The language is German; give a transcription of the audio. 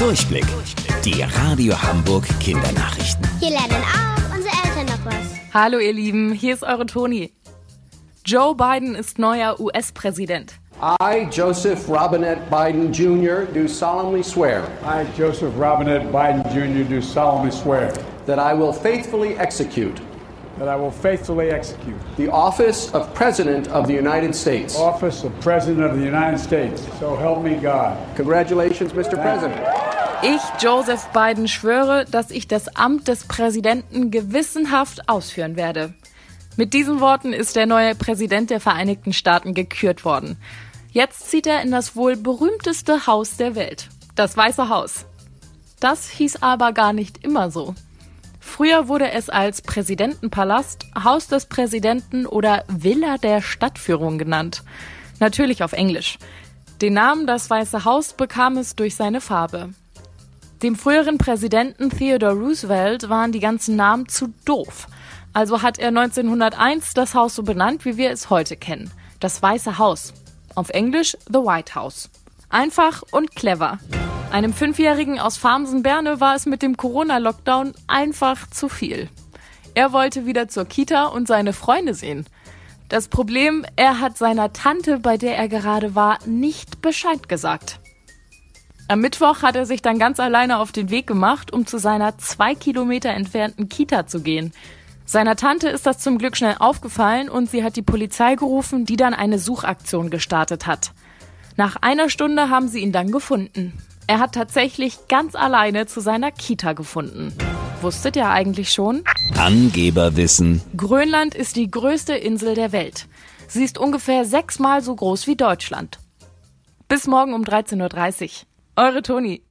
Durchblick. Die Radio Hamburg Kindernachrichten. Hier lernen auch unsere Eltern noch was. Hallo ihr Lieben, hier ist eure Toni. Joe Biden ist neuer US-Präsident. I, Joseph Robinette Biden Jr., do solemnly swear I, Joseph Robinette Biden Jr., do solemnly swear that I will faithfully execute that I will faithfully execute the office of President of the United States. the office of President of the United States. So help me God. Congratulations, Mr. President. Ich, Joseph Biden, schwöre, dass ich das Amt des Präsidenten gewissenhaft ausführen werde. Mit diesen Worten ist der neue Präsident der Vereinigten Staaten gekürt worden. Jetzt zieht er in das wohl berühmteste Haus der Welt, das Weiße Haus. Das hieß aber gar nicht immer so. Früher wurde es als Präsidentenpalast, Haus des Präsidenten oder Villa der Stadtführung genannt. Natürlich auf Englisch. Den Namen das Weiße Haus bekam es durch seine Farbe. Dem früheren Präsidenten Theodore Roosevelt waren die ganzen Namen zu doof. Also hat er 1901 das Haus so benannt, wie wir es heute kennen. Das Weiße Haus. Auf Englisch The White House. Einfach und clever. Einem Fünfjährigen aus Farmsen-Berne war es mit dem Corona-Lockdown einfach zu viel. Er wollte wieder zur Kita und seine Freunde sehen. Das Problem, er hat seiner Tante, bei der er gerade war, nicht Bescheid gesagt. Am Mittwoch hat er sich dann ganz alleine auf den Weg gemacht, um zu seiner zwei Kilometer entfernten Kita zu gehen. Seiner Tante ist das zum Glück schnell aufgefallen und sie hat die Polizei gerufen, die dann eine Suchaktion gestartet hat. Nach einer Stunde haben sie ihn dann gefunden. Er hat tatsächlich ganz alleine zu seiner Kita gefunden. Wusstet ihr eigentlich schon? Angeberwissen. Grönland ist die größte Insel der Welt. Sie ist ungefähr sechsmal so groß wie Deutschland. Bis morgen um 13.30 Uhr. Eure Toni.